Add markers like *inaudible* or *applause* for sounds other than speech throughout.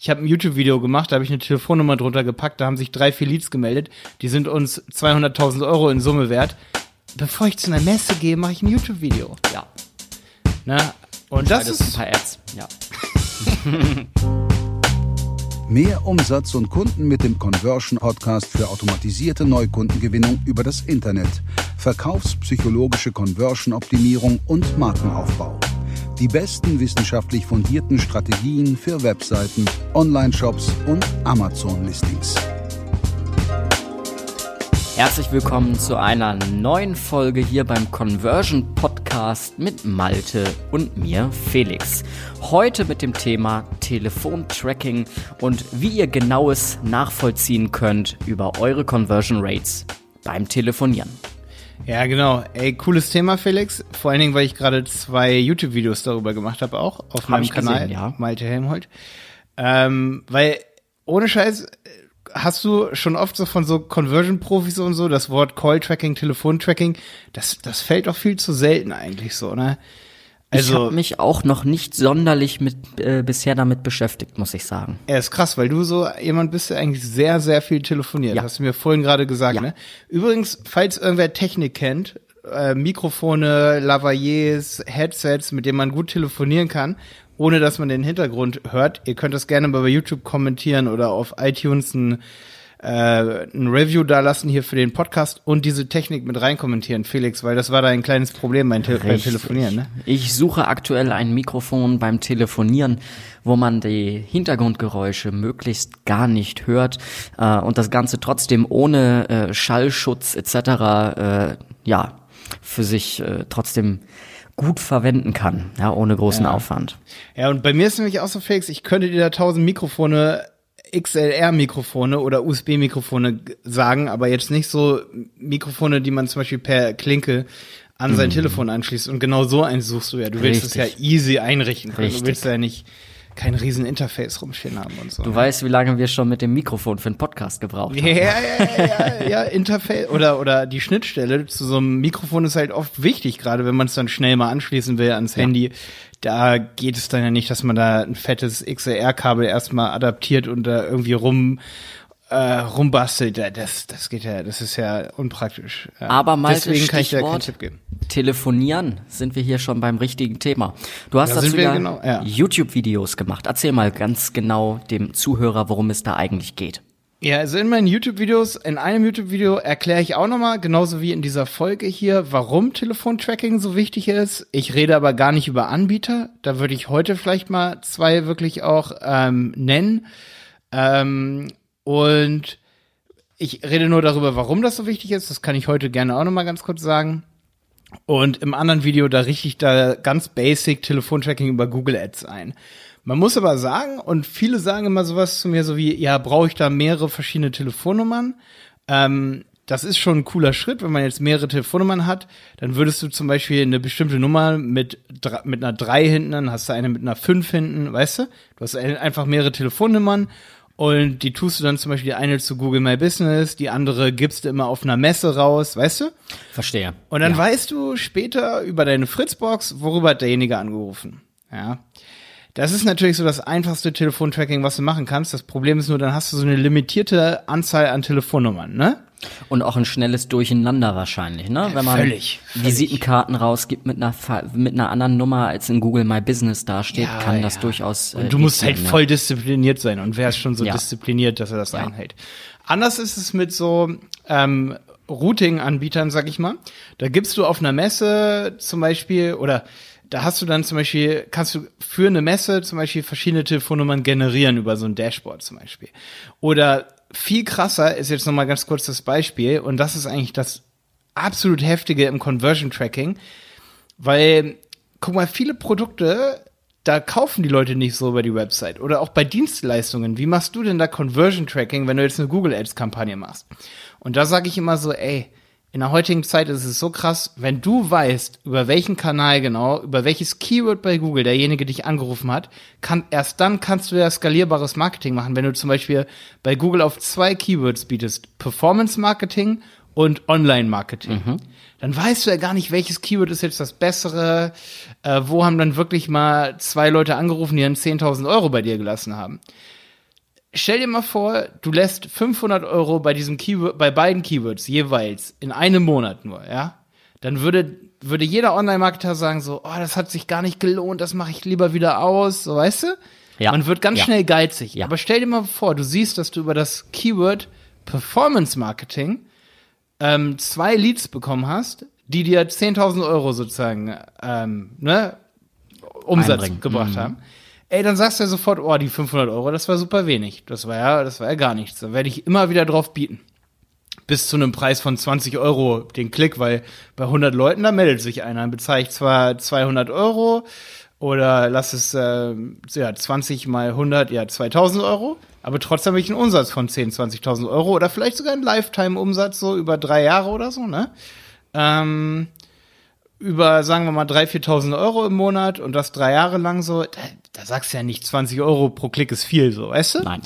Ich habe ein YouTube-Video gemacht, da habe ich eine Telefonnummer drunter gepackt, da haben sich drei, vier Leads gemeldet, die sind uns 200.000 Euro in Summe wert. Bevor ich zu einer Messe gehe, mache ich ein YouTube-Video. Ja. Na, und das Beides ein ist paar Ads. Ja. *laughs* Mehr Umsatz und Kunden mit dem Conversion Podcast für automatisierte Neukundengewinnung über das Internet, verkaufspsychologische Conversion Optimierung und Markenaufbau. Die besten wissenschaftlich fundierten Strategien für Webseiten, Online-Shops und Amazon-Listings. Herzlich willkommen zu einer neuen Folge hier beim Conversion Podcast mit Malte und mir, Felix. Heute mit dem Thema Telefontracking und wie ihr genaues nachvollziehen könnt über eure Conversion Rates beim Telefonieren. Ja, genau. Ey, cooles Thema, Felix. Vor allen Dingen, weil ich gerade zwei YouTube-Videos darüber gemacht habe, auch auf Hab meinem Kanal, gesehen, ja. Malte Helmholt. Ähm, weil, ohne Scheiß, hast du schon oft so von so Conversion-Profis und so, das Wort Call-Tracking, Telefon-Tracking, das, das fällt doch viel zu selten eigentlich so, ne? Ich Also, habe mich auch noch nicht sonderlich mit äh, bisher damit beschäftigt, muss ich sagen. er ist krass, weil du so jemand bist, der eigentlich sehr, sehr viel telefoniert. Ja. Hast du mir vorhin gerade gesagt, Ja. ne? Übrigens, falls irgendwer Technik kennt, äh, Mikrofone, Lavaliers, Headsets, mit denen man gut telefonieren kann, ohne dass man den Hintergrund hört. Ihr könnt das gerne mal bei YouTube kommentieren oder auf iTunes ein, äh, ein Review da lassen hier für den Podcast und diese Technik mit rein kommentieren, Felix, weil das war da ein kleines Problem beim, Te beim. Telefonieren, ne? Ich suche aktuell ein Mikrofon beim Telefonieren, wo man die Hintergrundgeräusche möglichst gar nicht hört äh, und das Ganze trotzdem ohne äh, Schallschutz etc. Äh, ja für sich äh, trotzdem gut verwenden kann, ja ohne großen Aufwand. Ja, und bei mir ist nämlich auch so, Felix, ich könnte dir da tausend Mikrofone, XLR-Mikrofone oder USB-Mikrofone sagen, aber jetzt nicht so Mikrofone, die man zum Beispiel per Klinke an sein Telefon anschließt. Und genau so eins suchst du ja. Du willst es ja Richtig. easy einrichten können. Richtig. Du willst ja nicht kein riesen Interface rumstehen haben und so. Du weißt, wie lange wir schon mit dem Mikrofon für einen Podcast gebraucht ja, haben. ja, ja, ja, ja, Interface oder, oder die Schnittstelle zu so einem Mikrofon ist halt oft wichtig, gerade wenn man es dann schnell mal anschließen will ans Handy. Da geht es dann ja nicht, dass man da ein fettes XLR-Kabel erstmal adaptiert und da irgendwie rum äh, rumbastelt. Das, das geht ja, das ist ja unpraktisch. Ja. Aber Malte, Deswegen kann ich dir keinen Tipp geben. Telefonieren sind wir hier schon beim richtigen Thema. Du hast Da dazu ja, genau, ja. YouTube-Videos gemacht. Erzähl mal ganz genau dem Zuhörer, worum es da eigentlich geht. Ja, also in meinen YouTube-Videos, in einem YouTube-Video erkläre ich auch nochmal, genauso wie in dieser Folge hier, warum Telefontracking so wichtig ist. Ich rede aber gar nicht über Anbieter. Da würde ich heute vielleicht mal zwei wirklich auch ähm, nennen. Ähm, und ich rede nur darüber, warum das so wichtig ist. Das kann ich heute gerne auch nochmal ganz kurz sagen. Und im anderen Video, da richte ich da ganz basic Telefontracking über Google Ads ein. Man muss aber sagen, und viele sagen immer sowas zu mir, so wie, ja, brauche ich da mehrere verschiedene Telefonnummern? Ähm, das ist schon ein cooler Schritt, wenn man jetzt mehrere Telefonnummern hat, dann würdest du zum Beispiel eine bestimmte Nummer mit, mit einer 3 hinten, dann hast du eine mit einer 5 hinten, weißt du? Du hast ein- einfach mehrere Telefonnummern und die tust du dann zum Beispiel die eine zu Google My Business, die andere gibst du immer auf einer Messe raus, weißt du? Verstehe. Und dann weißt du später über deine Fritzbox, worüber hat derjenige angerufen. Ja. Das ist natürlich so das einfachste Telefontracking, was du machen kannst. Das Problem ist nur, dann hast du so eine limitierte Anzahl an Telefonnummern, ne? Und auch ein schnelles Durcheinander wahrscheinlich, ne? Wenn man völlig, völlig. Visitenkarten rausgibt mit einer mit einer anderen Nummer als in Google My Business dasteht, Ja, kann das ja. durchaus. äh, Und du musst halt voll diszipliniert sein. Und wer ist schon so Ja. diszipliniert, dass er das einhält? Anders ist es mit so ähm, Routing-Anbietern, sag ich mal. Da gibst du auf einer Messe zum Beispiel oder da hast du dann zum Beispiel, kannst du für eine Messe zum Beispiel verschiedene Telefonnummern generieren über so ein Dashboard zum Beispiel. Oder viel krasser ist jetzt nochmal ganz kurz das Beispiel und das ist eigentlich das absolut heftige im Conversion Tracking, weil, guck mal, viele Produkte, da kaufen die Leute nicht so über die Website. Oder auch bei Dienstleistungen. Wie machst du denn da Conversion Tracking, wenn du jetzt eine Google Ads Kampagne machst? Und da sage ich immer so, ey, in der heutigen Zeit ist es so krass, wenn du weißt, über welchen Kanal genau, über welches Keyword bei Google derjenige dich angerufen hat, kann, erst dann kannst du ja skalierbares Marketing machen. Wenn du zum Beispiel bei Google auf zwei Keywords bietest, Performance Marketing und Online-Marketing. Dann weißt du ja gar nicht, welches Keyword ist jetzt das bessere, äh, wo haben dann wirklich mal zwei Leute angerufen, die dann 10.000 Euro bei dir gelassen haben. Stell dir mal vor, du lässt 500 Euro bei diesem Keyword, bei beiden Keywords jeweils in einem Monat nur, ja? Dann würde, würde jeder Online-Marketer sagen so, oh, das hat sich gar nicht gelohnt, das mache ich lieber wieder aus, so, weißt du? Ja. Man wird ganz Ja. schnell geizig. Ja. Aber stell dir mal vor, du siehst, dass du über das Keyword Performance Marketing ähm, zwei Leads bekommen hast, die dir 10.000 Euro sozusagen ähm, ne, Umsatz Einbringen. gebracht haben. Ey, dann sagst du ja sofort, oh, die 500 Euro, das war super wenig. Das war ja, das war ja gar nichts. Da werde ich immer wieder drauf bieten. Bis zu einem Preis von 20 Euro den Klick, weil bei 100 Leuten, da meldet sich einer. Dann bezahle ich zwar 200 Euro oder lass es, äh, ja, 20 mal 100, ja, 2000 Euro. Aber trotzdem habe ich einen Umsatz von 10, 20.000 Euro oder vielleicht sogar einen Lifetime-Umsatz, so über drei Jahre oder so, ne? Ähm, über, sagen wir mal, 3.000, 4.000 Euro im Monat und das drei Jahre lang so, da, sagst du ja nicht, 20 Euro pro Klick ist viel, so, weißt du? Nein.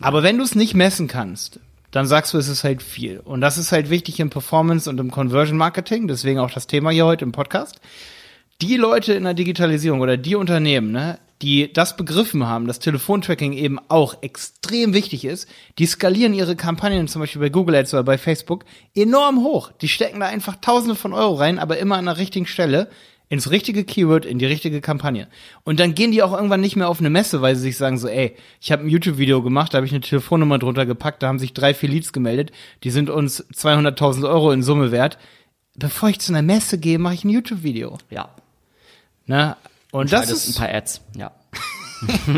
Aber wenn du es nicht messen kannst, dann sagst du, es ist halt viel. Und das ist halt wichtig im Performance und im Conversion Marketing, deswegen auch das Thema hier heute im Podcast. Die Leute in der Digitalisierung oder die Unternehmen, ne, die das begriffen haben, dass Telefontracking eben auch extrem wichtig ist, die skalieren ihre Kampagnen zum Beispiel bei Google Ads oder bei Facebook enorm hoch. Die stecken da einfach Tausende von Euro rein, aber immer an der richtigen Stelle, ins richtige Keyword, in die richtige Kampagne. Und dann gehen die auch irgendwann nicht mehr auf eine Messe, weil sie sich sagen so, ey, ich habe ein YouTube-Video gemacht, da habe ich eine Telefonnummer drunter gepackt, da haben sich drei, vier Leads gemeldet, die sind uns 200.000 Euro in Summe wert. Bevor ich zu einer Messe gehe, mache ich ein YouTube-Video. Ja. Ne? Und das ist, ein paar Ads. Ja. *laughs*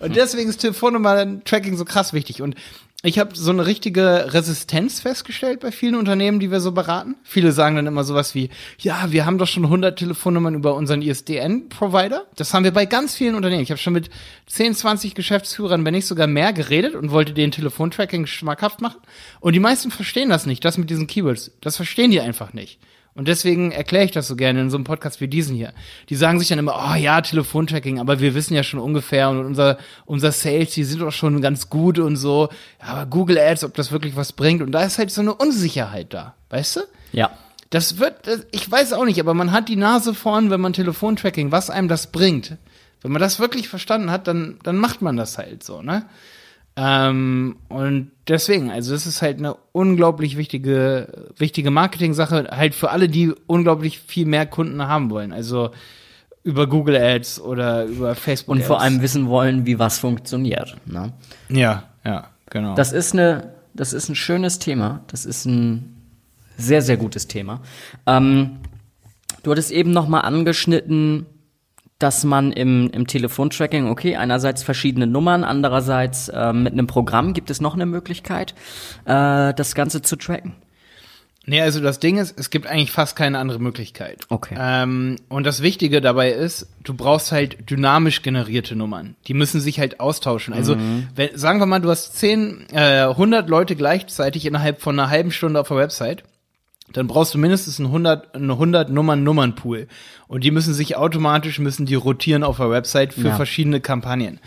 und deswegen ist Telefonnummer-Tracking so krass wichtig. Und ich habe so eine richtige Resistenz festgestellt bei vielen Unternehmen, die wir so beraten. Viele sagen dann immer sowas wie, ja, wir haben doch schon 100 Telefonnummern über unseren ISDN-Provider. Das haben wir bei ganz vielen Unternehmen. Ich habe schon mit 10, 20 Geschäftsführern, wenn nicht sogar mehr, geredet und wollte den Telefontracking schmackhaft machen. Und die meisten verstehen das nicht, das mit diesen Keywords. Das verstehen die einfach nicht. Und deswegen erkläre ich das so gerne in so einem Podcast wie diesen hier. Die sagen sich dann immer, oh ja, Telefontracking, aber wir wissen ja schon ungefähr und unser, unser Sales, die sind doch schon ganz gut und so. Aber Google Ads, ob das wirklich was bringt. Und da ist halt so eine Unsicherheit da, weißt du? Ja. Das wird, ich weiß auch nicht, aber man hat die Nase vorn, wenn man Telefontracking, was einem das bringt. Wenn man das wirklich verstanden hat, dann, dann macht man das halt so, ne? Ähm, und deswegen, also es ist halt eine unglaublich wichtige, wichtige Marketing-Sache, halt für alle, die unglaublich viel mehr Kunden haben wollen. Also über Google Ads oder über Facebook Und Ads. vor allem wissen wollen, wie was funktioniert. Ne? Ja, ja, genau. Das ist eine, das ist ein schönes Thema. Das ist ein sehr, sehr gutes Thema. Ähm, du hattest eben noch mal angeschnitten, dass man im, im Telefontracking, okay, einerseits verschiedene Nummern, andererseits äh, mit einem Programm gibt es noch eine Möglichkeit, äh, das Ganze zu tracken. Nee, also das Ding ist, es gibt eigentlich fast keine andere Möglichkeit. Okay. Ähm, und das Wichtige dabei ist, du brauchst halt dynamisch generierte Nummern. Die müssen sich halt austauschen. Also, wenn, sagen wir mal, du hast 10, äh, 100 Leute gleichzeitig innerhalb von einer halben Stunde auf der Website. Dann brauchst du mindestens einen 100, einen 100 Nummern Nummernpool. Und die müssen sich automatisch, müssen die rotieren auf der Website für Ja. verschiedene Kampagnen.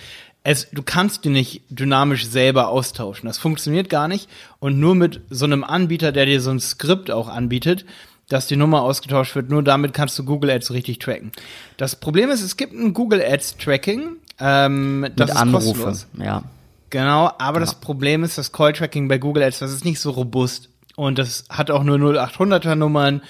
Es, du kannst die nicht dynamisch selber austauschen. Das funktioniert gar nicht. Und nur mit so einem Anbieter, der dir so ein Skript auch anbietet, dass die Nummer ausgetauscht wird, nur damit kannst du Google Ads richtig tracken. Das Problem ist, es gibt ein Google Ads Tracking. Ähm, das mit ist Anrufe. kostenlos. Ja. Genau, aber das Problem ist, das Call-Tracking bei Google Ads, das ist nicht so robust. Und das hat auch nur 0800er Nummern.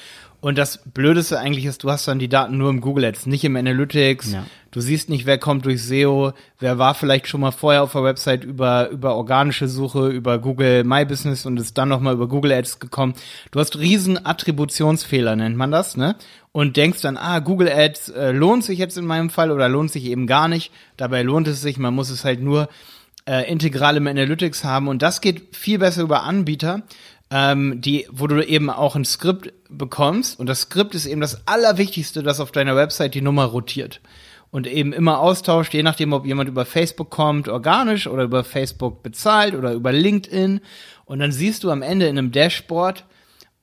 Und das Blödeste eigentlich ist, du hast dann die Daten nur im Google Ads, nicht im Analytics. Ja. Du siehst nicht, wer kommt durch SEO, wer war vielleicht schon mal vorher auf der Website über, über organische Suche, über Google My Business und ist dann nochmal über Google Ads gekommen. Du hast riesen Attributionsfehler, nennt man das, ne? Und denkst dann, ah, Google Ads äh, lohnt sich jetzt in meinem Fall oder lohnt sich eben gar nicht. Dabei lohnt es sich, man muss es halt nur äh, integral im Analytics haben und das geht viel besser über Anbieter, ähm, die, wo du eben auch ein Skript bekommst und das Skript ist eben das Allerwichtigste, das auf deiner Website die Nummer rotiert und eben immer austauscht, je nachdem, ob jemand über Facebook kommt, organisch oder über Facebook bezahlt oder über LinkedIn und dann siehst du am Ende in einem Dashboard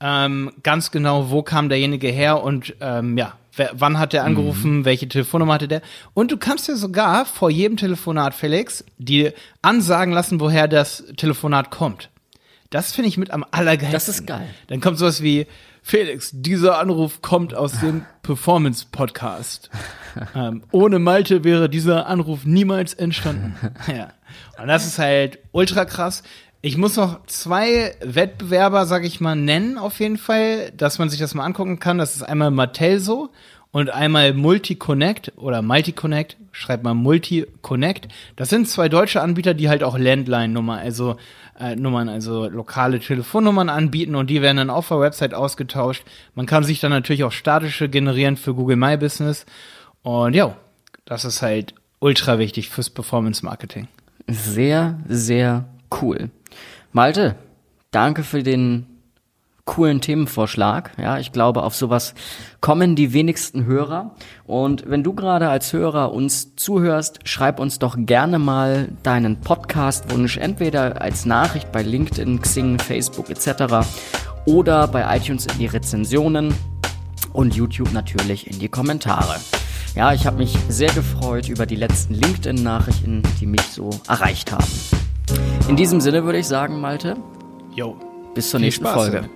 ähm, ganz genau, wo kam derjenige her und ähm, ja, wann hat der angerufen, welche Telefonnummer hatte der. Und du kannst ja sogar vor jedem Telefonat, Felix, die ansagen lassen, woher das Telefonat kommt. Das finde ich mit am allergeilsten. Das ist geil. Dann kommt sowas wie, Felix, dieser Anruf kommt aus dem *laughs* Performance Podcast. ähm, ohne Malte wäre dieser Anruf niemals entstanden. *laughs* ja. Und das ist halt ultra krass. Ich muss noch zwei Wettbewerber, sag ich mal, nennen auf jeden Fall, dass man sich das mal angucken kann. Das ist einmal Matelso und einmal Multiconnect oder Multiconnect, schreibt mal Multiconnect. Das sind zwei deutsche Anbieter, die halt auch Landline-Nummer, also äh, Nummern, also lokale Telefonnummern anbieten und die werden dann auf der Website ausgetauscht. Man kann sich dann natürlich auch statische generieren für Google My Business. Und ja, das ist halt ultra wichtig fürs Performance Marketing. Sehr, sehr cool. Malte, danke für den coolen Themenvorschlag. Ja, ich glaube, auf sowas kommen die wenigsten Hörer. Und wenn du gerade als Hörer uns zuhörst, schreib uns doch gerne mal deinen Podcast-Wunsch entweder als Nachricht bei LinkedIn, Xing, Facebook etc. oder bei iTunes in die Rezensionen und YouTube natürlich in die Kommentare. Ja, ich habe mich sehr gefreut über die letzten LinkedIn-Nachrichten, die mich so erreicht haben. In diesem Sinne würde ich sagen, Malte. Jo. Bis zur nächsten Spaß, Folge.